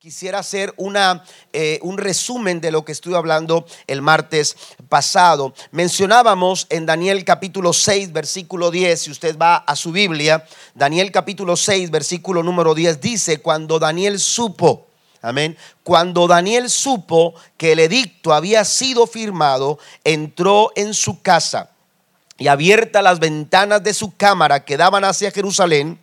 Quisiera hacer una, eh, un resumen de lo que estuve hablando el martes pasado. Mencionábamos en Daniel capítulo 6, versículo 10, si usted va a su Biblia, Daniel capítulo 6, versículo número 10 dice, cuando Daniel supo, amén, cuando Daniel supo que el edicto había sido firmado, entró en su casa y abierta las ventanas de su cámara que daban hacia Jerusalén,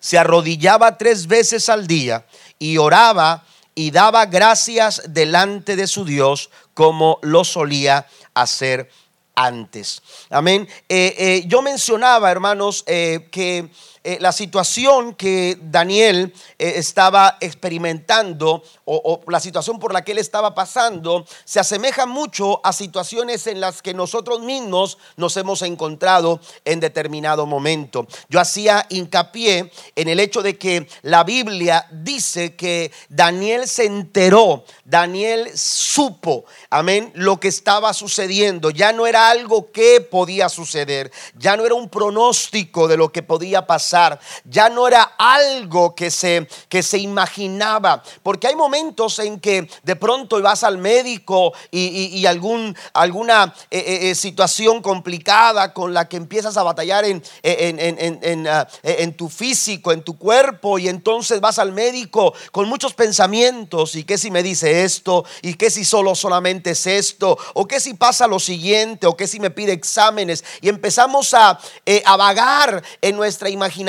se arrodillaba tres veces al día y oraba y daba gracias delante de su Dios como lo solía hacer antes. Amén. Eh, eh, yo mencionaba, hermanos, eh, que eh, la situación que Daniel eh, estaba experimentando o, la situación por la que él estaba pasando se asemeja mucho a situaciones en las que nosotros mismos nos hemos encontrado en determinado momento. Yo hacía hincapié en el hecho de que la Biblia dice que Daniel se enteró, Daniel supo, amén, lo que estaba sucediendo. Ya no era algo que podía suceder, ya no era un pronóstico de lo que podía pasar ya no era algo que se, que se imaginaba, porque hay momentos en que de pronto vas al médico y, algún, alguna eh, eh, eh, situación complicada con la que empiezas a batallar en, en, ah, en, tu físico, en tu cuerpo, y entonces vas al médico con muchos pensamientos, y qué si me dice esto, y qué si solo solamente es esto, o qué si pasa lo siguiente, o qué si me pide exámenes, y empezamos a, a vagar en nuestra imaginación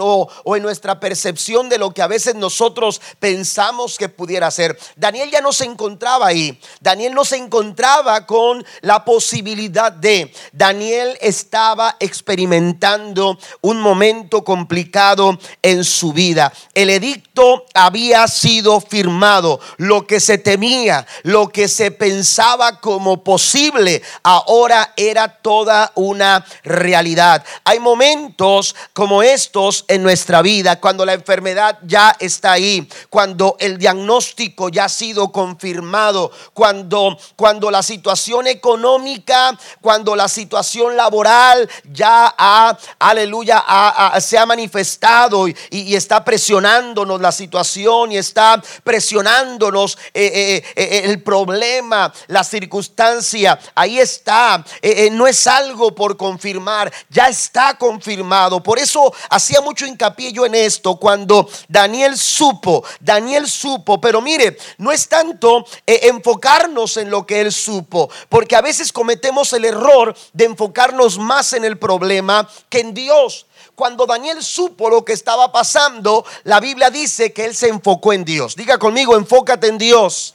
o, o en nuestra percepción de lo que a veces nosotros pensamos que pudiera ser. Daniel ya no se encontraba ahí. Daniel no se encontraba con la posibilidad de. Daniel estaba experimentando un momento complicado en su vida. El edicto había sido firmado. Lo que se temía, lo que se pensaba como posible, ahora era toda una realidad. Hay momentos como estos en nuestra vida, cuando la enfermedad ya está ahí, cuando el diagnóstico ya ha sido confirmado, cuando, cuando la situación económica, cuando la situación laboral ya ha, aleluya, se ha manifestado y, está presionándonos la situación y está presionándonos eh, eh, eh, el problema, la circunstancia, ahí está, no es algo por confirmar, ya está confirmado. Por eso hacía mucho hincapié yo en esto cuando Daniel supo, Daniel supo, pero mire, no es tanto eh, enfocarnos en lo que él supo, porque a veces cometemos el error de enfocarnos más en el problema que en Dios. Cuando Daniel supo lo que estaba pasando, la Biblia dice que él se enfocó en Dios. Diga conmigo, enfócate en Dios.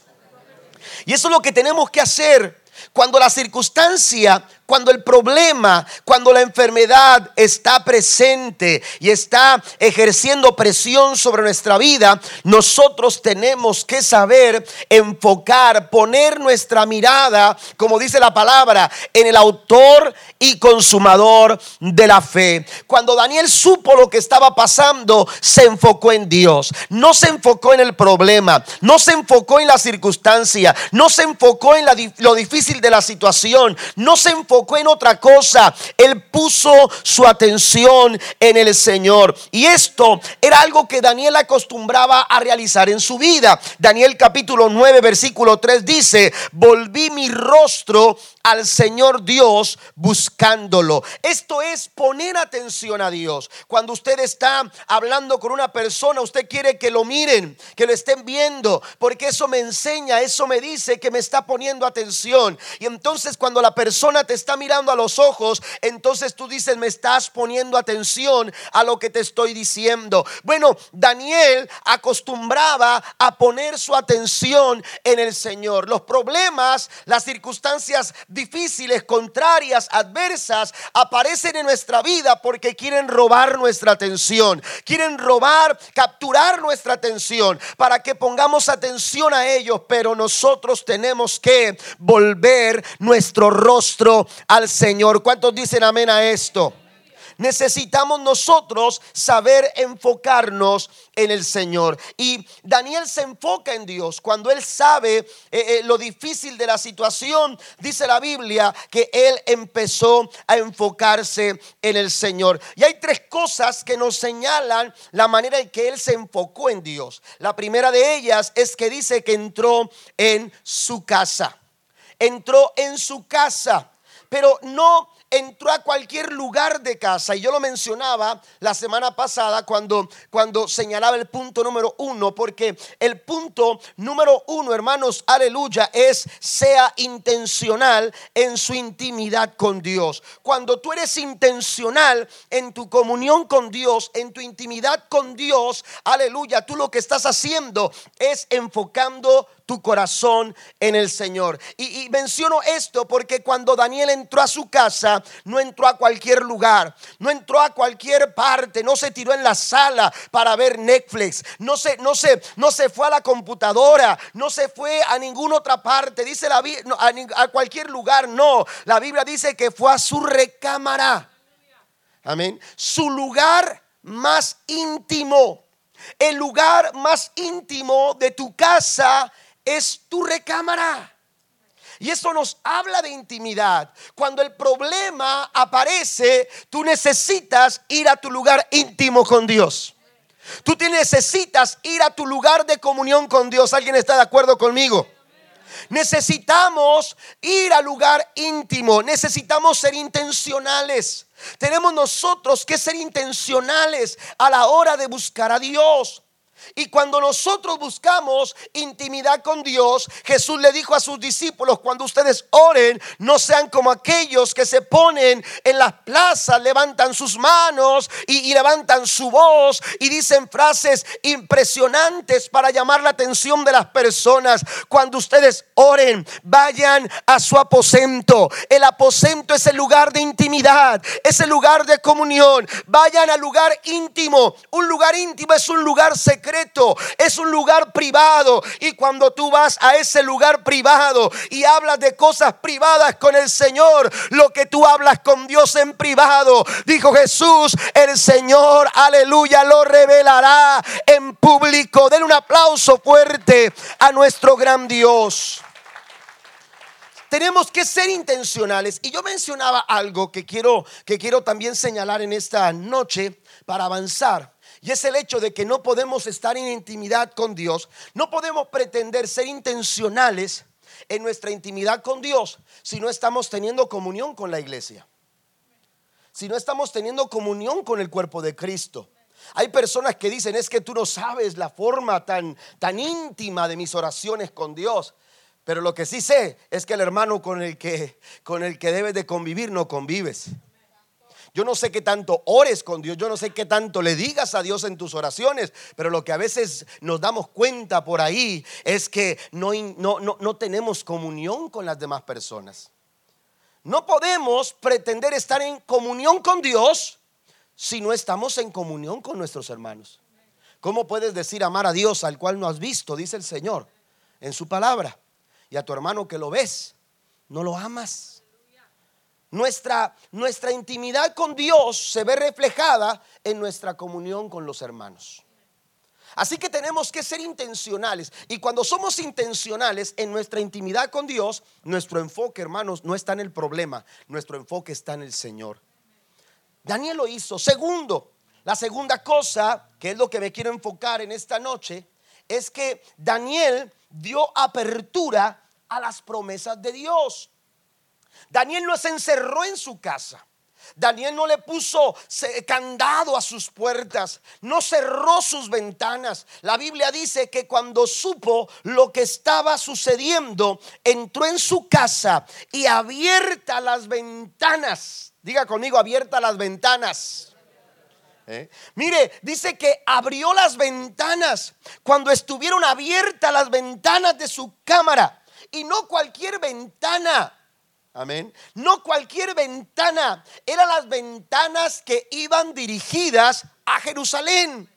Y eso es lo que tenemos que hacer cuando la circunstancia cuando el problema, cuando la enfermedad está presente y está ejerciendo presión sobre nuestra vida, nosotros tenemos que saber enfocar, poner nuestra mirada, como dice la palabra, en el autor y consumador de la fe. Cuando Daniel supo lo que estaba pasando, se enfocó en Dios. No se enfocó en el problema, no se enfocó en la circunstancia, no se enfocó en lo difícil de la situación, no se enfocó en otra cosa. Él puso su atención en el Señor. Y esto era algo que Daniel acostumbraba a realizar en su vida. Daniel capítulo 9, versículo 3 dice, volví mi rostro al Señor Dios buscándolo. Esto es poner atención a Dios. Cuando usted está hablando con una persona, usted quiere que lo miren, que lo estén viendo, porque eso me enseña, eso me dice que me está poniendo atención. Y entonces cuando la persona te está mirando a los ojos, entonces tú dices, me estás poniendo atención a lo que te estoy diciendo. Bueno, Daniel acostumbraba a poner su atención en el Señor. Los problemas, las circunstancias difíciles, contrarias, adversas, aparecen en nuestra vida porque quieren robar nuestra atención, quieren robar, capturar nuestra atención para que pongamos atención a ellos, pero nosotros tenemos que volver nuestro rostro al Señor. ¿Cuántos dicen amén a esto? Necesitamos nosotros saber enfocarnos en el Señor. Y Daniel se enfoca en Dios cuando él sabe eh, eh, lo difícil de la situación. Dice la Biblia que él empezó a enfocarse en el Señor. Y hay tres cosas que nos señalan la manera en que él se enfocó en Dios. La primera de ellas es que dice que entró en su casa. Entró en su casa, pero no entró a cualquier lugar de casa. Y yo lo mencionaba la semana pasada cuando, cuando señalaba el punto número uno, porque el punto número uno, hermanos, aleluya, es sea intencional en su intimidad con Dios. Cuando tú eres intencional en tu comunión con Dios, en tu intimidad con Dios, aleluya, tú lo que estás haciendo es enfocando tu corazón en el Señor. Y, menciono esto porque cuando Daniel entró a su casa, no entró a cualquier lugar, no entró a cualquier parte, no se tiró en la sala para ver Netflix, no se, no se, no se fue a la computadora, no se fue a ninguna otra parte, dice la a, a cualquier lugar, no. La Biblia dice que fue a su recámara. Amén. Su lugar más íntimo. El lugar más íntimo de tu casa es tu recámara. Y esto nos habla de intimidad. Cuando el problema aparece, tú necesitas ir a tu lugar íntimo con Dios. Tú necesitas ir a tu lugar de comunión con Dios. ¿Alguien está de acuerdo conmigo? Necesitamos ir al lugar íntimo. Necesitamos ser intencionales. Tenemos nosotros que ser intencionales a la hora de buscar a Dios. Y cuando nosotros buscamos intimidad con Dios, Jesús le dijo a sus discípulos, cuando ustedes oren, no sean como aquellos que se ponen en las plazas, levantan sus manos y, levantan su voz y dicen frases impresionantes para llamar la atención de las personas. Cuando ustedes oren, vayan a su aposento. El aposento es el lugar de intimidad, es el lugar de comunión. Vayan al lugar íntimo. Un lugar íntimo es un lugar secreto es un lugar privado. Y cuando tú vas a ese lugar privado y hablas de cosas privadas con el Señor, lo que tú hablas con Dios en privado, dijo Jesús, el Señor, aleluya, lo revelará en público. Den un aplauso fuerte a nuestro gran Dios tenemos que ser intencionales. Y yo mencionaba algo que quiero, que quiero también señalar en esta noche para avanzar. Y es el hecho de que no podemos estar en intimidad con Dios, no podemos pretender ser intencionales en nuestra intimidad con Dios si no estamos teniendo comunión con la iglesia, si no estamos teniendo comunión con el cuerpo de Cristo. Hay personas que dicen, es que tú no sabes la forma tan, tan íntima de mis oraciones con Dios. Pero lo que sí sé es que el hermano con el que, con el que debes de convivir no convives. Yo no sé qué tanto ores con Dios, yo no sé qué tanto le digas a Dios en tus oraciones, pero lo que a veces nos damos cuenta por ahí es que no, no, no, tenemos comunión con las demás personas. No podemos pretender estar en comunión con Dios si no estamos en comunión con nuestros hermanos. ¿Cómo puedes decir amar a Dios al cual no has visto, dice el Señor, en su palabra, y a tu hermano que lo ves, no lo amas? Nuestra, nuestra intimidad con Dios se ve reflejada en nuestra comunión con los hermanos. Así que tenemos que ser intencionales. Y cuando somos intencionales en nuestra intimidad con Dios, nuestro enfoque, hermanos, no está en el problema, nuestro enfoque está en el Señor. Daniel lo hizo. Segundo, la segunda cosa, que es lo que me quiero enfocar en esta noche, es que Daniel dio apertura a las promesas de Dios. Daniel no se encerró en su casa. Daniel no le puso candado a sus puertas, no cerró sus ventanas. La Biblia dice que cuando supo lo que estaba sucediendo, entró en su casa y abierta las ventanas. Diga conmigo, abierta las ventanas. ¿Eh? Mire, dice que abrió las ventanas cuando estuvieron abiertas las ventanas de su cámara. Y no cualquier ventana Amén. No cualquier ventana, eran las ventanas que iban dirigidas a Jerusalén.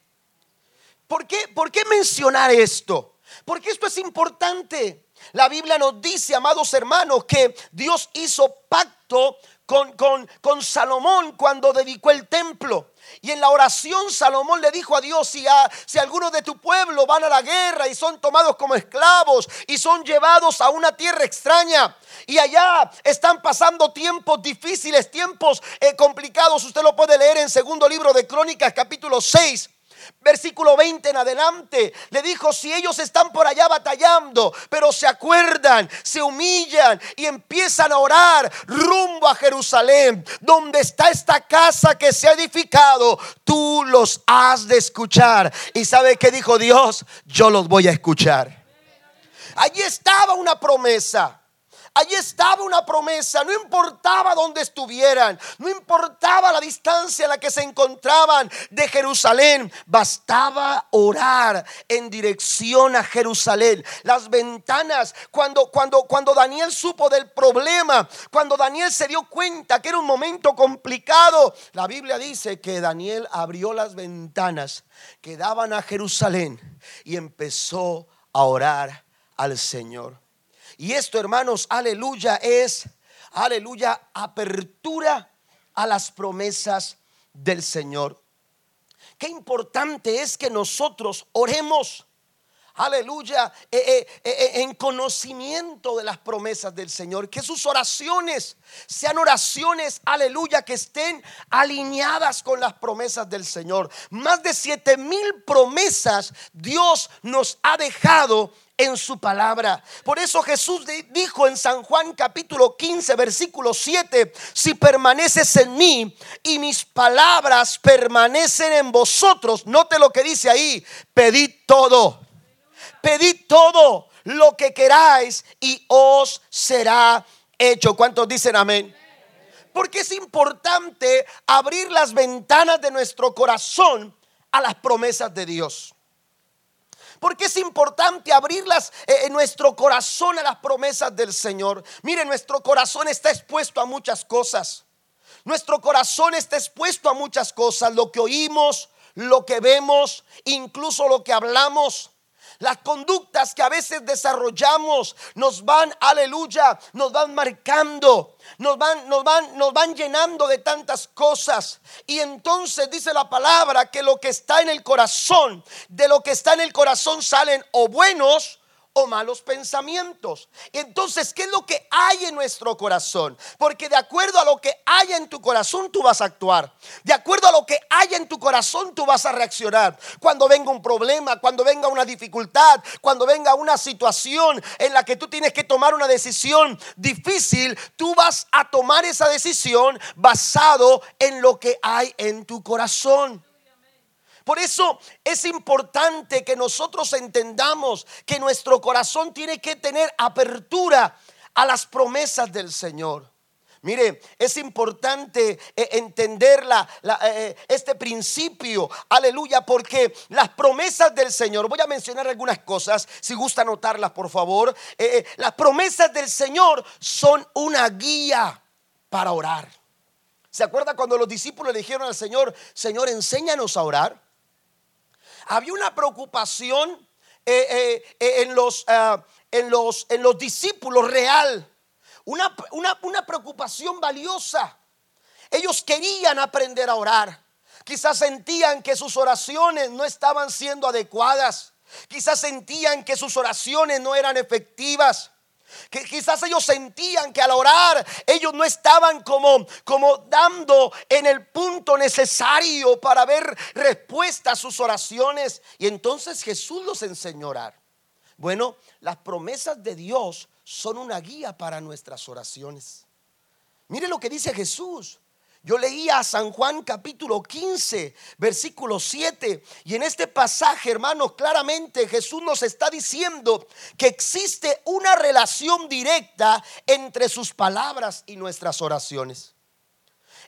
¿Por qué, ¿Por qué mencionar esto? Porque esto es importante. La Biblia nos dice, amados hermanos, que Dios hizo pacto con, con, con Salomón cuando dedicó el templo. Y en la oración Salomón le dijo a Dios, si, a, si algunos de tu pueblo van a la guerra y son tomados como esclavos y son llevados a una tierra extraña y allá están pasando tiempos difíciles, tiempos eh, complicados, usted lo puede leer en segundo libro de Crónicas capítulo 6. Versículo 20 en adelante, le dijo, si ellos están por allá batallando, pero se acuerdan, se humillan y empiezan a orar rumbo a Jerusalén, donde está esta casa que se ha edificado, tú los has de escuchar. ¿Y sabe qué dijo Dios? Yo los voy a escuchar. Allí estaba una promesa. Allí estaba una promesa, no importaba dónde estuvieran, no importaba la distancia en la que se encontraban de Jerusalén, bastaba orar en dirección a Jerusalén. Las ventanas, cuando, cuando, cuando Daniel supo del problema, cuando Daniel se dio cuenta que era un momento complicado, la Biblia dice que Daniel abrió las ventanas que daban a Jerusalén y empezó a orar al Señor. Y esto, hermanos, aleluya, es, aleluya, apertura a las promesas del Señor. Qué importante es que nosotros oremos aleluya, eh, eh, eh, en conocimiento de las promesas del Señor. Que sus oraciones sean oraciones, aleluya, que estén alineadas con las promesas del Señor. Más de siete mil promesas Dios nos ha dejado en su palabra. Por eso Jesús dijo en San Juan capítulo 15 versículo 7, si permaneces en mí y mis palabras permanecen en vosotros, note lo que dice ahí, pedid todo, pedid todo lo que queráis y os será hecho. ¿Cuántos dicen amén? Porque es importante abrir las ventanas de nuestro corazón a las promesas de Dios. Porque es importante abrirlas eh, en nuestro corazón a las promesas del Señor. Mire, nuestro corazón está expuesto a muchas cosas. Nuestro corazón está expuesto a muchas cosas. Lo que oímos, lo que vemos, incluso lo que hablamos. Las conductas que a veces desarrollamos nos van, aleluya, nos van marcando, nos van, nos van, nos van llenando de tantas cosas. Y entonces dice la palabra que lo que está en el corazón, de lo que está en el corazón salen o buenos o malos pensamientos. Entonces, ¿qué es lo que hay en nuestro corazón? Porque de acuerdo a lo que haya en tu corazón, tú vas a actuar. De acuerdo a lo que haya en tu corazón, tú vas a reaccionar. Cuando venga un problema, cuando venga una dificultad, cuando venga una situación en la que tú tienes que tomar una decisión difícil, tú vas a tomar esa decisión basado en lo que hay en tu corazón. Por eso es importante que nosotros entendamos que nuestro corazón tiene que tener apertura a las promesas del Señor. Mire, es importante eh, entender eh, eh, este principio, aleluya, porque las promesas del Señor, voy a mencionar algunas cosas, si gusta anotarlas por favor, las promesas del Señor son una guía para orar. ¿Se acuerda cuando los discípulos le dijeron al Señor, Señor, enséñanos a orar? Había una preocupación eh, eh, eh, en, los, ah, en, los, en los discípulos real, una, una preocupación valiosa. Ellos querían aprender a orar. Quizás sentían que sus oraciones no estaban siendo adecuadas. Quizás sentían que sus oraciones no eran efectivas. Que quizás ellos sentían que al orar ellos no estaban como, como dando en el punto necesario para ver respuesta a sus oraciones. Y entonces Jesús los enseñó a orar. Bueno, las promesas de Dios son una guía para nuestras oraciones. Mire lo que dice Jesús. Yo leía a San Juan capítulo 15, versículo 7, y en este pasaje, hermanos, claramente Jesús nos está diciendo que existe una relación directa entre sus palabras y nuestras oraciones.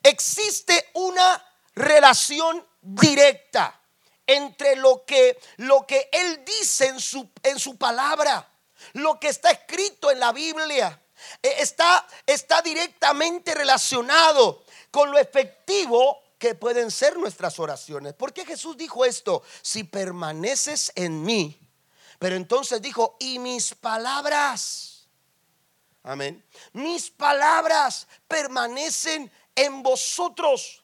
Existe una relación directa entre lo que, lo que Él dice en su, en su palabra, lo que está escrito en la Biblia. Eh, está, está directamente relacionado con lo efectivo que pueden ser nuestras oraciones. ¿Por qué Jesús dijo esto? Si permaneces en mí. Pero entonces dijo, y mis palabras. Amén. Mis palabras permanecen en vosotros.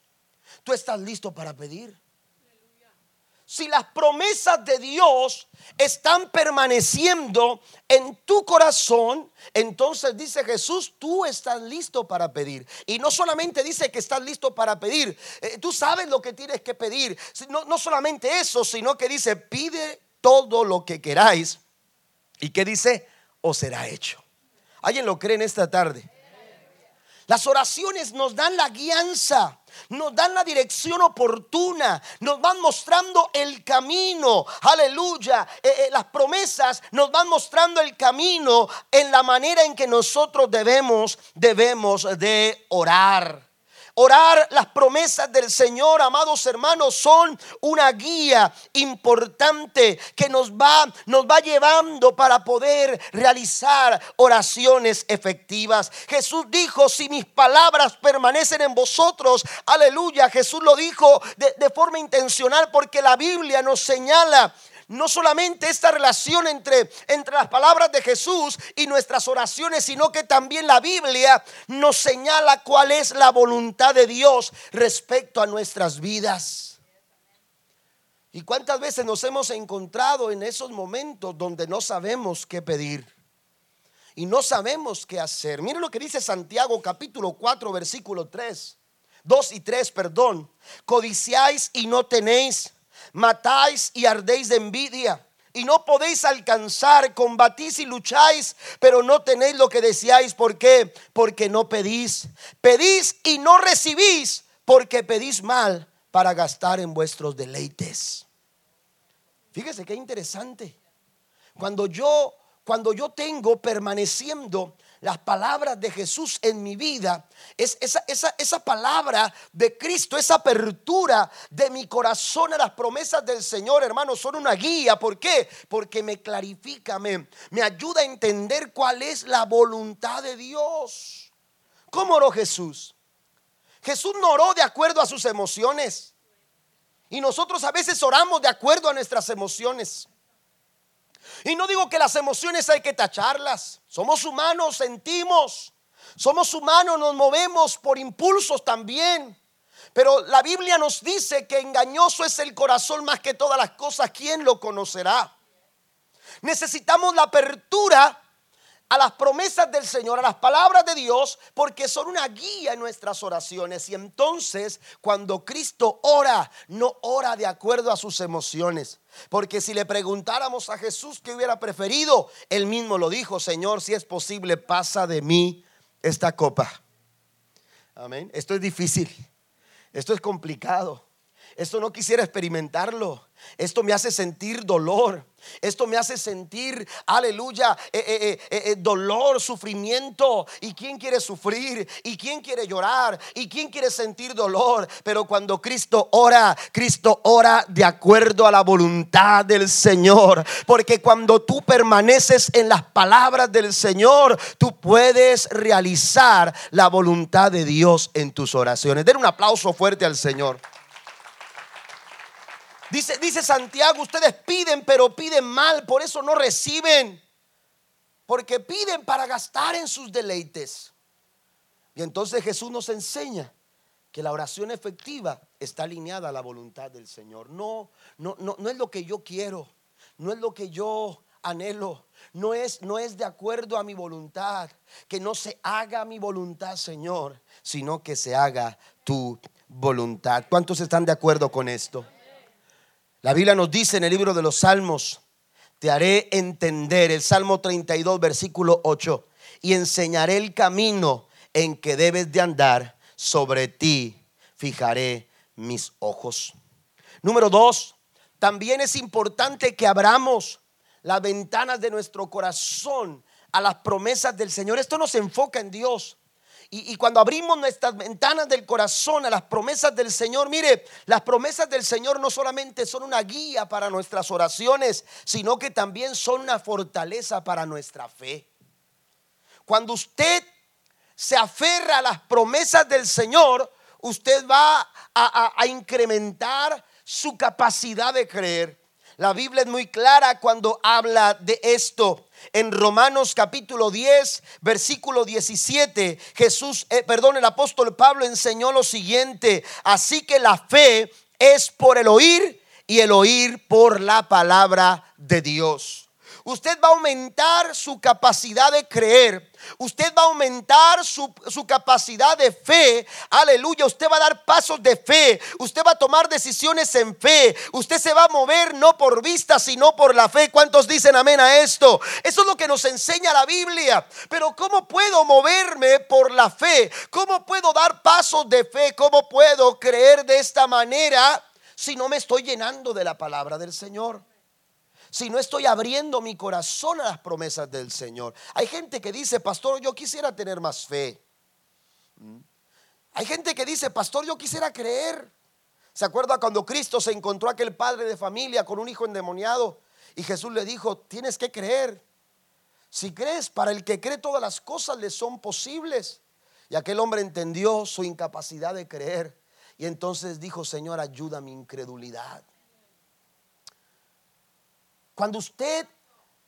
¿Tú estás listo para pedir? Si las promesas de Dios están permaneciendo en tu corazón, entonces dice Jesús, tú estás listo para pedir. Y no solamente dice que estás listo para pedir, eh, tú sabes lo que tienes que pedir. No, no solamente eso, sino que dice, pide todo lo que queráis. ¿Y que dice? O será hecho. ¿Alguien lo cree en esta tarde? Las oraciones nos dan la guianza, nos dan la dirección oportuna, nos van mostrando el camino. Aleluya. Eh, eh, las promesas nos van mostrando el camino en la manera en que nosotros debemos, debemos de orar. Orar las promesas del Señor, amados hermanos, son una guía importante que nos va, nos va llevando para poder realizar oraciones efectivas. Jesús dijo, si mis palabras permanecen en vosotros, aleluya, Jesús lo dijo de, de forma intencional porque la Biblia nos señala no solamente esta relación entre, entre las palabras de Jesús y nuestras oraciones, sino que también la Biblia nos señala cuál es la voluntad de Dios respecto a nuestras vidas. ¿Y cuántas veces nos hemos encontrado en esos momentos donde no sabemos qué pedir? Y no sabemos qué hacer. Miren lo que dice Santiago capítulo 4 versículo 3. 2 y 3, perdón. Codiciáis y no tenéis matáis y ardéis de envidia. Y no podéis alcanzar, combatís y lucháis, pero no tenéis lo que deseáis. ¿Por qué? Porque no pedís. Pedís y no recibís, porque pedís mal para gastar en vuestros deleites. Fíjese qué interesante. Cuando yo, cuando yo tengo permaneciendo las palabras de Jesús en mi vida, es esa, esa, esa, palabra de Cristo, esa apertura de mi corazón a las promesas del Señor, hermano, son una guía. ¿Por qué? Porque me clarifica, me, me ayuda a entender cuál es la voluntad de Dios. ¿Cómo oró Jesús? Jesús no oró de acuerdo a sus emociones. Y nosotros a veces oramos de acuerdo a nuestras emociones. Y no digo que las emociones hay que tacharlas. Somos humanos, sentimos. Somos humanos, nos movemos por impulsos también. Pero la Biblia nos dice que engañoso es el corazón más que todas las cosas. ¿Quién lo conocerá? Necesitamos la apertura a las promesas del Señor, a las palabras de Dios, porque son una guía en nuestras oraciones. Y entonces, cuando Cristo ora, no ora de acuerdo a sus emociones. Porque si le preguntáramos a Jesús qué hubiera preferido, él mismo lo dijo, Señor, si es posible, pasa de mí esta copa. Amén. Esto es difícil. Esto es complicado. Esto no quisiera experimentarlo. Esto me hace sentir dolor. Esto me hace sentir, aleluya, eh, eh, eh, dolor, sufrimiento. ¿Y quién quiere sufrir? ¿Y quién quiere llorar? ¿Y quién quiere sentir dolor? Pero cuando Cristo ora, Cristo ora de acuerdo a la voluntad del Señor. Porque cuando tú permaneces en las palabras del Señor, tú puedes realizar la voluntad de Dios en tus oraciones. Den un aplauso fuerte al Señor. Dice, dice Santiago, ustedes piden, pero piden mal, por eso no reciben. Porque piden para gastar en sus deleites. Y entonces Jesús nos enseña que la oración efectiva está alineada a la voluntad del Señor. No, no, no, no es lo que yo quiero, no es lo que yo anhelo, no es, no es de acuerdo a mi voluntad, que no se haga mi voluntad, Señor, sino que se haga tu voluntad. ¿Cuántos están de acuerdo con esto? La Biblia nos dice en el libro de los Salmos, te haré entender, el Salmo 32, versículo 8, y enseñaré el camino en que debes de andar, sobre ti fijaré mis ojos. Número dos, también es importante que abramos las ventanas de nuestro corazón a las promesas del Señor. Esto nos enfoca en Dios. Y, cuando abrimos nuestras ventanas del corazón a las promesas del Señor, mire, las promesas del Señor no solamente son una guía para nuestras oraciones, sino que también son una fortaleza para nuestra fe. Cuando usted se aferra a las promesas del Señor, usted va a incrementar su capacidad de creer. La Biblia es muy clara cuando habla de esto. En Romanos capítulo 10, versículo 17, Jesús, eh, perdón, el apóstol Pablo enseñó lo siguiente, así que la fe es por el oír y el oír por la palabra de Dios. Usted va a aumentar su capacidad de creer. Usted va a aumentar su, capacidad de fe. Aleluya. Usted va a dar pasos de fe. Usted va a tomar decisiones en fe. Usted se va a mover no por vista, sino por la fe. ¿Cuántos dicen amén a esto? Eso es lo que nos enseña la Biblia. Pero ¿cómo puedo moverme por la fe? ¿Cómo puedo dar pasos de fe? ¿Cómo puedo creer de esta manera si no me estoy llenando de la palabra del Señor? Si no estoy abriendo mi corazón a las promesas del Señor. Hay gente que dice, pastor, yo quisiera tener más fe. ¿Mm? Hay gente que dice, pastor, yo quisiera creer. ¿Se acuerda cuando Cristo se encontró aquel padre de familia con un hijo endemoniado? Y Jesús le dijo, tienes que creer. Si crees, para el que cree todas las cosas le son posibles. Y aquel hombre entendió su incapacidad de creer. Y entonces dijo, Señor, ayuda mi incredulidad. Cuando usted,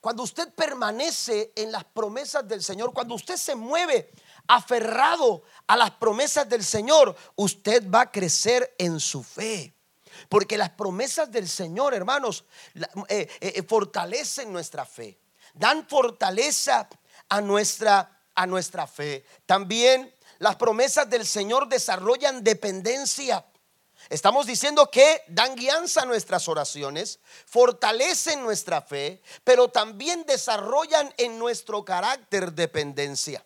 cuando usted permanece en las promesas del Señor, cuando usted se mueve aferrado a las promesas del Señor, usted va a crecer en su fe. Porque las promesas del Señor, hermanos, eh, eh, eh, fortalecen nuestra fe. Dan fortaleza a nuestra, a nuestra fe. También las promesas del Señor desarrollan dependencia. Estamos diciendo que dan guianza a nuestras oraciones, fortalecen nuestra fe, pero también desarrollan en nuestro carácter dependencia.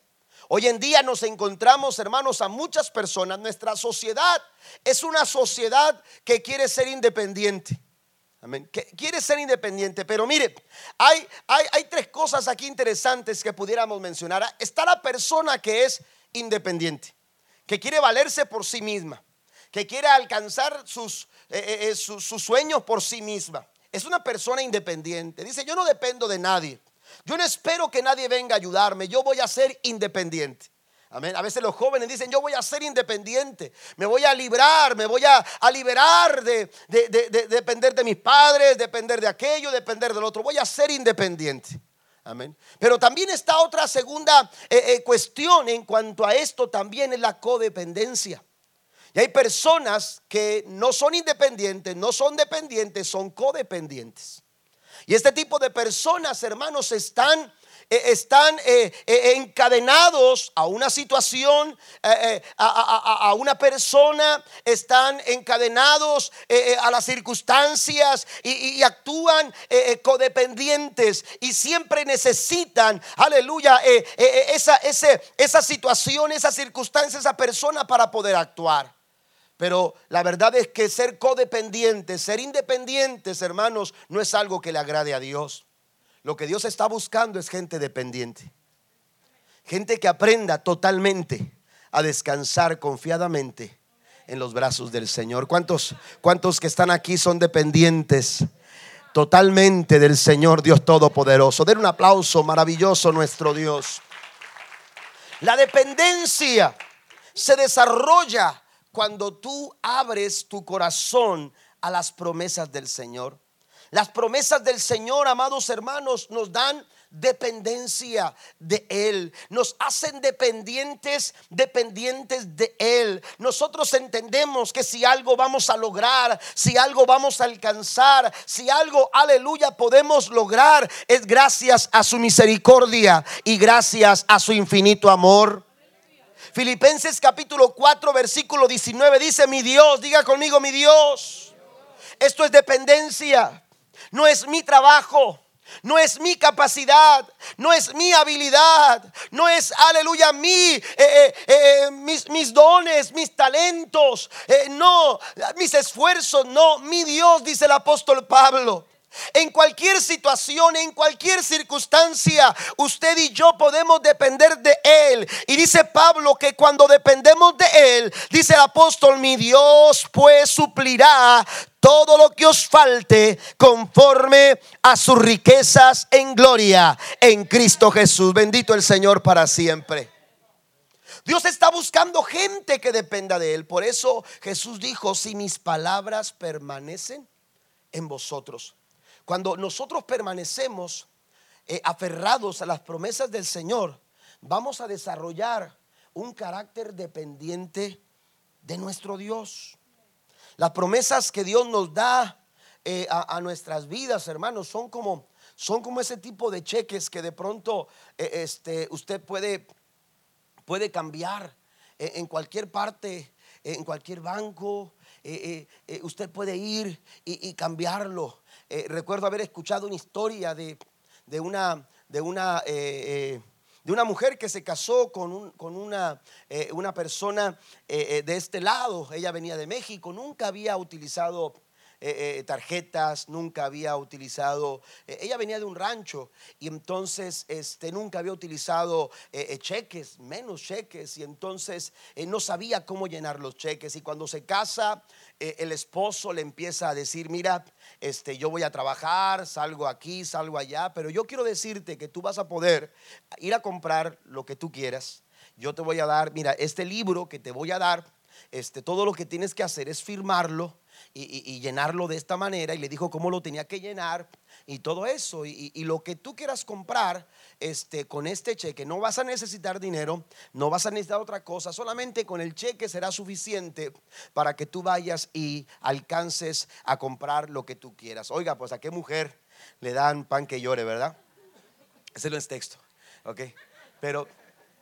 Hoy en día nos encontramos, hermanos, a muchas personas. Nuestra sociedad es una sociedad que quiere ser independiente. Amén. Que quiere ser independiente. Pero mire, hay, hay, hay tres cosas aquí interesantes que pudiéramos mencionar. Está la persona que es independiente, que quiere valerse por sí misma que quiere alcanzar sus, eh, eh, eh, sus, sueños por sí misma. Es una persona independiente. Dice, yo no dependo de nadie. Yo no espero que nadie venga a ayudarme. Yo voy a ser independiente. Amén. A veces los jóvenes dicen, yo voy a ser independiente, me voy a librar, me voy a, liberar de, depender de mis padres, depender de aquello, depender del otro. Voy a ser independiente. Amén. Pero también está otra segunda cuestión en cuanto a esto, también es la codependencia. Hay personas que no son independientes, no son dependientes, son codependientes. Y este tipo de personas, hermanos, están eh, están eh, eh, encadenados a una situación, a, una persona, están encadenados a las circunstancias y, actúan codependientes y siempre necesitan, aleluya, esa, esa situación, esa circunstancia, esa persona para poder actuar. Pero la verdad es que ser codependientes, ser independientes, hermanos, no es algo que le agrade a Dios. Lo que Dios está buscando es gente dependiente. Gente que aprenda totalmente a descansar confiadamente en los brazos del Señor. ¿Cuántos, cuántos que están aquí son dependientes totalmente del Señor Dios Todopoderoso? Den un aplauso maravilloso nuestro Dios. La dependencia se desarrolla cuando tú abres tu corazón a las promesas del Señor. Las promesas del Señor, amados hermanos, nos dan dependencia de Él. Nos hacen dependientes, dependientes de Él. Nosotros entendemos que si algo vamos a lograr, si algo vamos a alcanzar, si algo, aleluya, podemos lograr, es gracias a su misericordia y gracias a su infinito amor. Filipenses capítulo 4, versículo 19 dice, mi Dios, diga conmigo, mi Dios. Esto es dependencia, no es mi trabajo. No es mi capacidad, no es mi habilidad, no es, aleluya, mi, eh, eh, eh, mis, mis, dones, mis talentos, no, mis esfuerzos, no, mi Dios, dice el apóstol Pablo. En cualquier situación, en cualquier circunstancia, usted y yo podemos depender de Él. Y dice Pablo que cuando dependemos de Él, dice el apóstol, mi Dios pues suplirá todo lo que os falte conforme a sus riquezas en gloria en Cristo Jesús. Bendito el Señor para siempre. Dios está buscando gente que dependa de Él. Por eso Jesús dijo, si mis palabras permanecen en vosotros cuando nosotros permanecemos eh, aferrados a las promesas del Señor, vamos a desarrollar un carácter dependiente de nuestro Dios. Las promesas que Dios nos da eh, a, nuestras vidas, hermanos, son como, son como ese tipo de cheques que de pronto eh, este, usted puede, puede cambiar en cualquier parte, en cualquier banco. Usted puede ir y cambiarlo. recuerdo haber escuchado una historia de, de una, de una, eh, eh, de una mujer que se casó con, con una, eh, una, persona de este lado. Ella venía de México, nunca había utilizado eh, eh, tarjetas, nunca había utilizado, eh, ella venía de un rancho y entonces este, nunca había utilizado cheques, menos cheques y entonces no sabía cómo llenar los cheques y cuando se casa el esposo le empieza a decir, mira, este, yo voy a trabajar, salgo aquí, salgo allá, pero yo quiero decirte que tú vas a poder ir a comprar lo que tú quieras. Yo te voy a dar, mira, este libro que te voy a dar, este, todo lo que tienes que hacer es firmarlo y, llenarlo de esta manera y le dijo cómo lo tenía que llenar y todo eso. Y, lo que tú quieras comprar este, con este cheque, no vas a necesitar dinero, no vas a necesitar otra cosa, solamente con el cheque será suficiente para que tú vayas y alcances a comprar lo que tú quieras. Oiga, pues a qué mujer le dan pan que llore, ¿verdad? Ese no es texto, ¿ok? Pero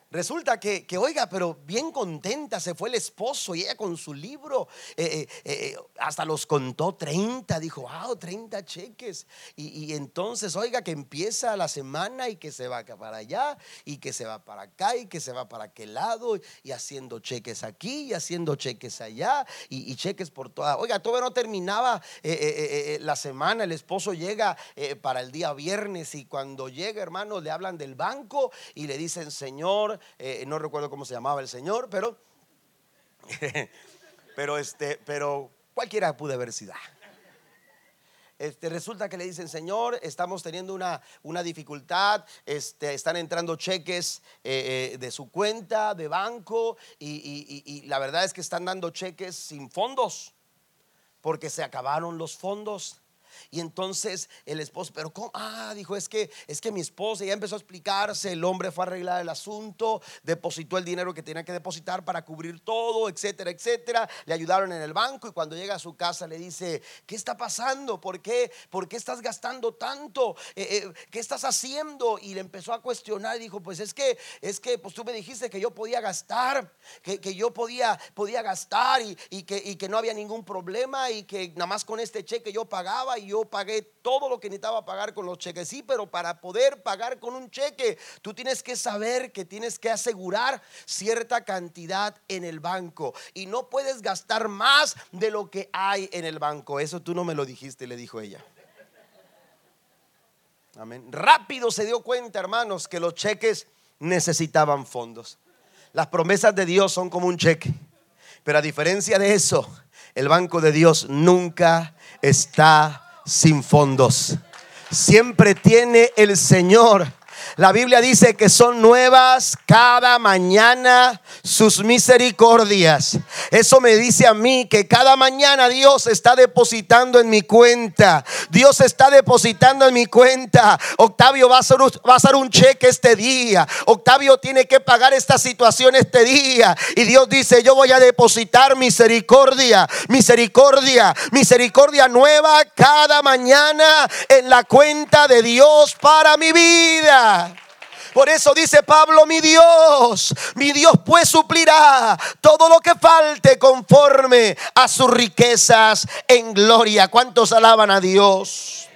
Resulta que, que, oiga, pero bien contenta se fue el esposo y ella con su libro, eh, eh, eh, hasta los contó 30, dijo, wow, 30 cheques. Y, entonces, oiga, que empieza la semana y que se va para allá y que se va para acá y que se va para aquel lado y haciendo cheques aquí y haciendo cheques allá y, cheques por toda. Oiga, todavía no terminaba la semana, el esposo llega para el día viernes y cuando llega, hermano, le hablan del banco y le dicen, Señor, eh, no recuerdo cómo se llamaba el señor, pero, pero, este, pero cualquiera pudo haber sido. Este, resulta que le dicen, Señor, estamos teniendo una, una dificultad, este, están entrando cheques eh, eh, de su cuenta, de banco, y, y, la verdad es que están dando cheques sin fondos, porque se acabaron los fondos. Y entonces el esposo, pero ¿cómo? Ah, dijo, es que, es que mi esposa ya empezó a explicarse, el hombre fue a arreglar el asunto, depositó el dinero que tenía que depositar para cubrir todo, etcétera, etcétera. Le ayudaron en el banco y cuando llega a su casa le dice, ¿qué está pasando? ¿Por qué? ¿Por qué estás gastando tanto? Eh, eh, ¿Qué estás haciendo? Y le empezó a cuestionar y dijo, pues es que, es que, pues tú me dijiste que yo podía gastar, que, yo podía, podía gastar y, que, y que no había ningún problema y que nada más con este cheque yo pagaba yo pagué todo lo que necesitaba pagar con los cheques. Sí, pero para poder pagar con un cheque, tú tienes que saber que tienes que asegurar cierta cantidad en el banco y no puedes gastar más de lo que hay en el banco. Eso tú no me lo dijiste, le dijo ella. Amén. Rápido se dio cuenta, hermanos, que los cheques necesitaban fondos. Las promesas de Dios son como un cheque. Pero a diferencia de eso, el banco de Dios nunca está sin fondos. Siempre tiene el Señor la Biblia dice que son nuevas cada mañana sus misericordias. Eso me dice a mí que cada mañana Dios está depositando en mi cuenta. Dios está depositando en mi cuenta. Octavio va a hacer, hacer un cheque este día. Octavio tiene que pagar esta situación este día. Y Dios dice, yo voy a depositar misericordia, misericordia, misericordia nueva cada mañana en la cuenta de Dios para mi vida. Por eso dice Pablo, mi Dios, mi Dios pues suplirá todo lo que falte conforme a sus riquezas en gloria. ¿Cuántos alaban a Dios?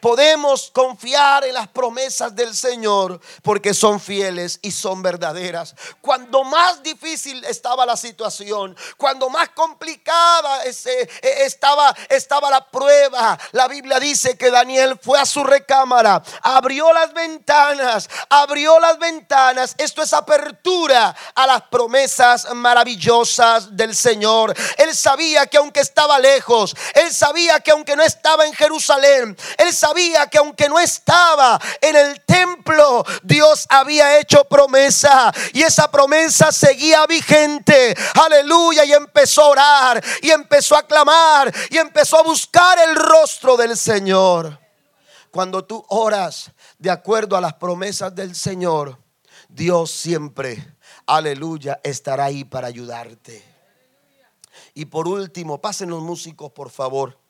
Podemos confiar en las promesas del Señor porque son fieles y son verdaderas. Cuando más difícil estaba la situación, cuando más complicada e, estaba, estaba la prueba, la Biblia dice que Daniel fue a su recámara, abrió las ventanas, abrió las ventanas. Esto es apertura a las promesas maravillosas del Señor. Él sabía que aunque estaba lejos, él sabía que aunque no estaba en Jerusalén, él sabía sabía que aunque no estaba en el templo, Dios había hecho promesa y esa promesa seguía vigente. Aleluya. Y empezó a orar y empezó a clamar y empezó a buscar el rostro del Señor. Cuando tú oras de acuerdo a las promesas del Señor, Dios siempre, aleluya, estará ahí para ayudarte. Y por último, pasen los músicos, por favor.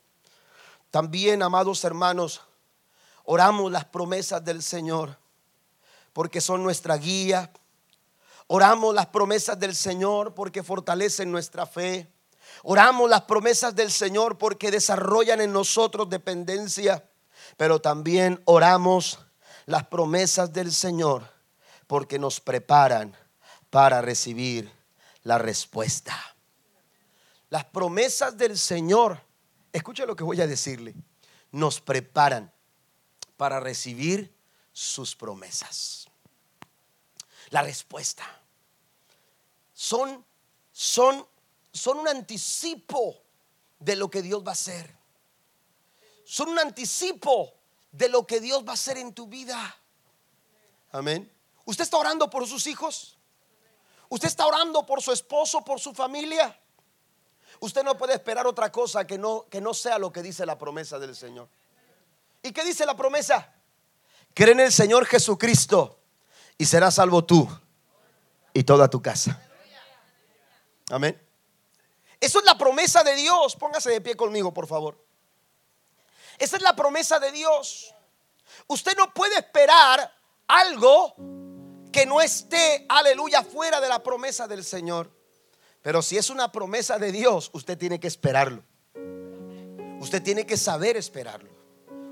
También, amados hermanos, oramos las promesas del Señor porque son nuestra guía. Oramos las promesas del Señor porque fortalecen nuestra fe. Oramos las promesas del Señor porque desarrollan en nosotros dependencia. Pero también oramos las promesas del Señor porque nos preparan para recibir la respuesta. Las promesas del Señor, escucha lo que voy a decirle, nos preparan para recibir sus promesas. La respuesta. Son, son, son un anticipo de lo que Dios va a hacer. Son un anticipo de lo que Dios va a hacer en tu vida. Amén. ¿Usted está orando por sus hijos? ¿Usted está orando por su esposo, por su familia? Usted no puede esperar otra cosa que no, que no sea lo que dice la promesa del Señor. ¿Y qué dice la promesa? Cree en el Señor Jesucristo y serás salvo tú y toda tu casa. Amén. Eso es la promesa de Dios. Póngase de pie conmigo, por favor. Esa es la promesa de Dios. Usted no puede esperar algo que no esté, aleluya, fuera de la promesa del Señor. Pero si es una promesa de Dios, usted tiene que esperarlo. Usted tiene que saber esperarlo.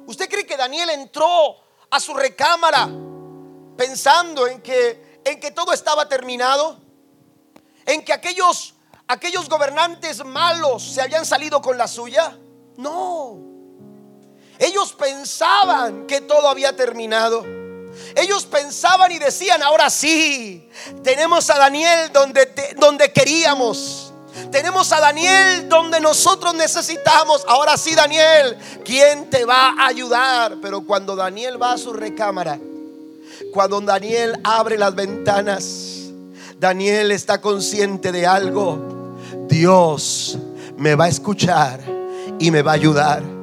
¿Usted cree que Daniel entró a su recámara pensando en que, en que todo estaba terminado? ¿En que aquellos, aquellos gobernantes malos se habían salido con la suya? No. Ellos pensaban que todo había terminado. Ellos pensaban y decían, ahora sí, tenemos a Daniel donde, donde queríamos. Tenemos a Daniel donde nosotros necesitamos. Ahora sí, Daniel, ¿quién te va a ayudar? Pero cuando Daniel va a su recámara, cuando Daniel abre las ventanas, Daniel está consciente de algo. Dios me va a escuchar y me va a ayudar.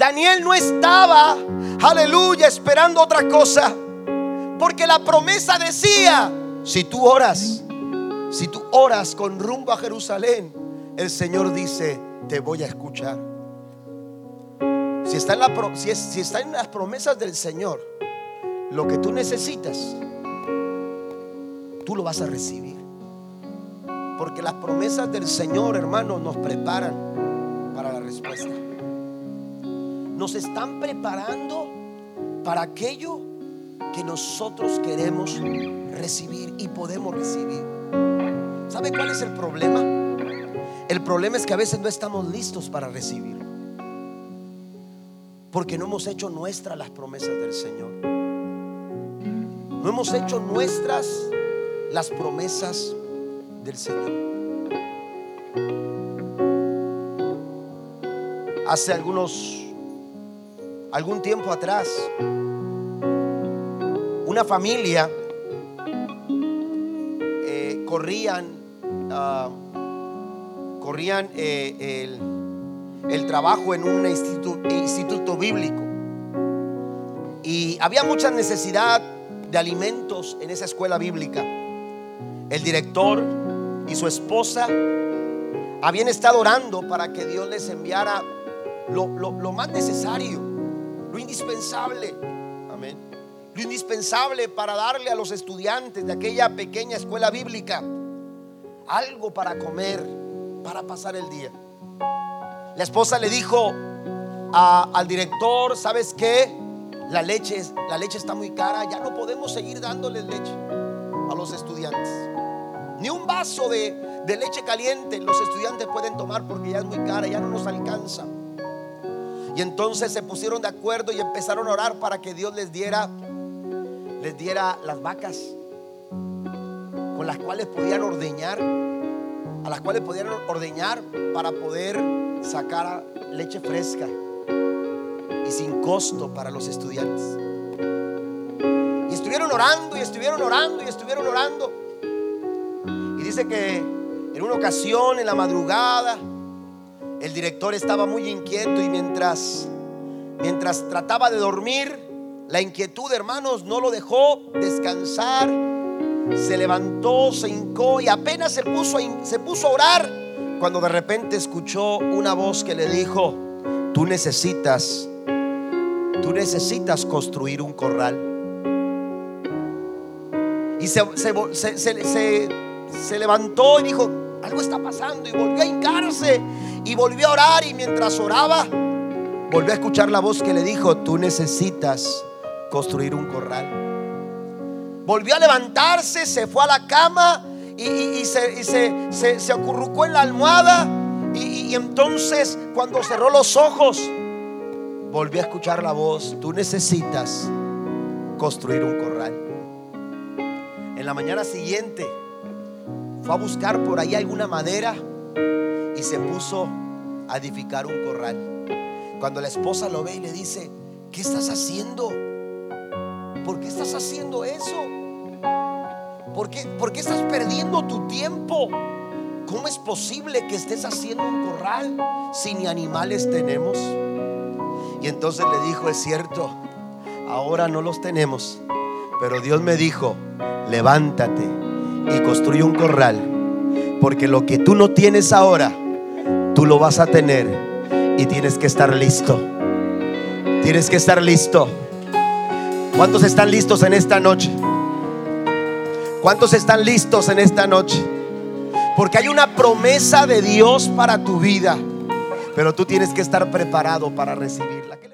Daniel no estaba, aleluya, esperando otra cosa. Porque la promesa decía, si tú oras, si tú oras con rumbo a Jerusalén, el Señor dice, te voy a escuchar. Si está en, en las promesas del Señor, lo que tú necesitas, tú lo vas a recibir. Porque las promesas del Señor, hermano, nos preparan para la respuesta nos están preparando para aquello que nosotros queremos recibir y podemos recibir. ¿Sabe cuál es el problema? El problema es que a veces no estamos listos para recibir. Porque no hemos hecho nuestras las promesas del Señor. No hemos hecho nuestras las promesas del Señor. Hace algunos algún tiempo atrás, una familia eh, corrían, ah, corrían eh, el, trabajo en un instituto, bíblico y había mucha necesidad de alimentos en esa escuela bíblica. El director y su esposa habían estado orando para que Dios les enviara lo más necesario lo indispensable. Amén. Lo indispensable para darle a los estudiantes de aquella pequeña escuela bíblica algo para comer, para pasar el día. La esposa le dijo al director, ¿sabes qué? La leche, la leche está muy cara, ya no podemos seguir dándoles leche a los estudiantes. Ni un vaso de, de leche caliente los estudiantes pueden tomar porque ya es muy cara, ya no nos alcanza. Y entonces se pusieron de acuerdo y empezaron a orar para que Dios les diera les diera las vacas con las cuales podían ordeñar, a las cuales podían ordeñar para poder sacar leche fresca. Y sin costo para los estudiantes. Y estuvieron orando y estuvieron orando y estuvieron orando. Y dice que en una ocasión, en la madrugada, el director estaba muy inquieto y mientras, mientras trataba de dormir, la inquietud, hermanos, no lo dejó descansar. Se levantó, se hincó y apenas se puso, se puso a orar cuando de repente escuchó una voz que le dijo, tú necesitas, tú necesitas construir un corral. Y se, se, levantó y dijo, algo está pasando y volvió a hincarse y volvió a orar y mientras oraba, volvió a escuchar la voz que le dijo, tú necesitas construir un corral. Volvió a levantarse, se fue a la cama y, se, se, acurrucó en la almohada y, entonces cuando cerró los ojos, volvió a escuchar la voz, tú necesitas construir un corral. En la mañana siguiente fue a buscar por ahí alguna madera y se puso a edificar un corral. Cuando la esposa lo ve y le dice, ¿qué estás haciendo? ¿Por qué estás haciendo eso? ¿Por qué, ¿Por qué estás perdiendo tu tiempo? ¿Cómo es posible que estés haciendo un corral si ni animales tenemos? Y entonces le dijo, es cierto, ahora no los tenemos, pero Dios me dijo, levántate y construye un corral, porque lo que tú no tienes ahora, tú lo vas a tener y tienes que estar listo. Tienes que estar listo. ¿Cuántos están listos en esta noche? ¿Cuántos están listos en esta noche? Porque hay una promesa de Dios para tu vida, pero tú tienes que estar preparado para recibirla.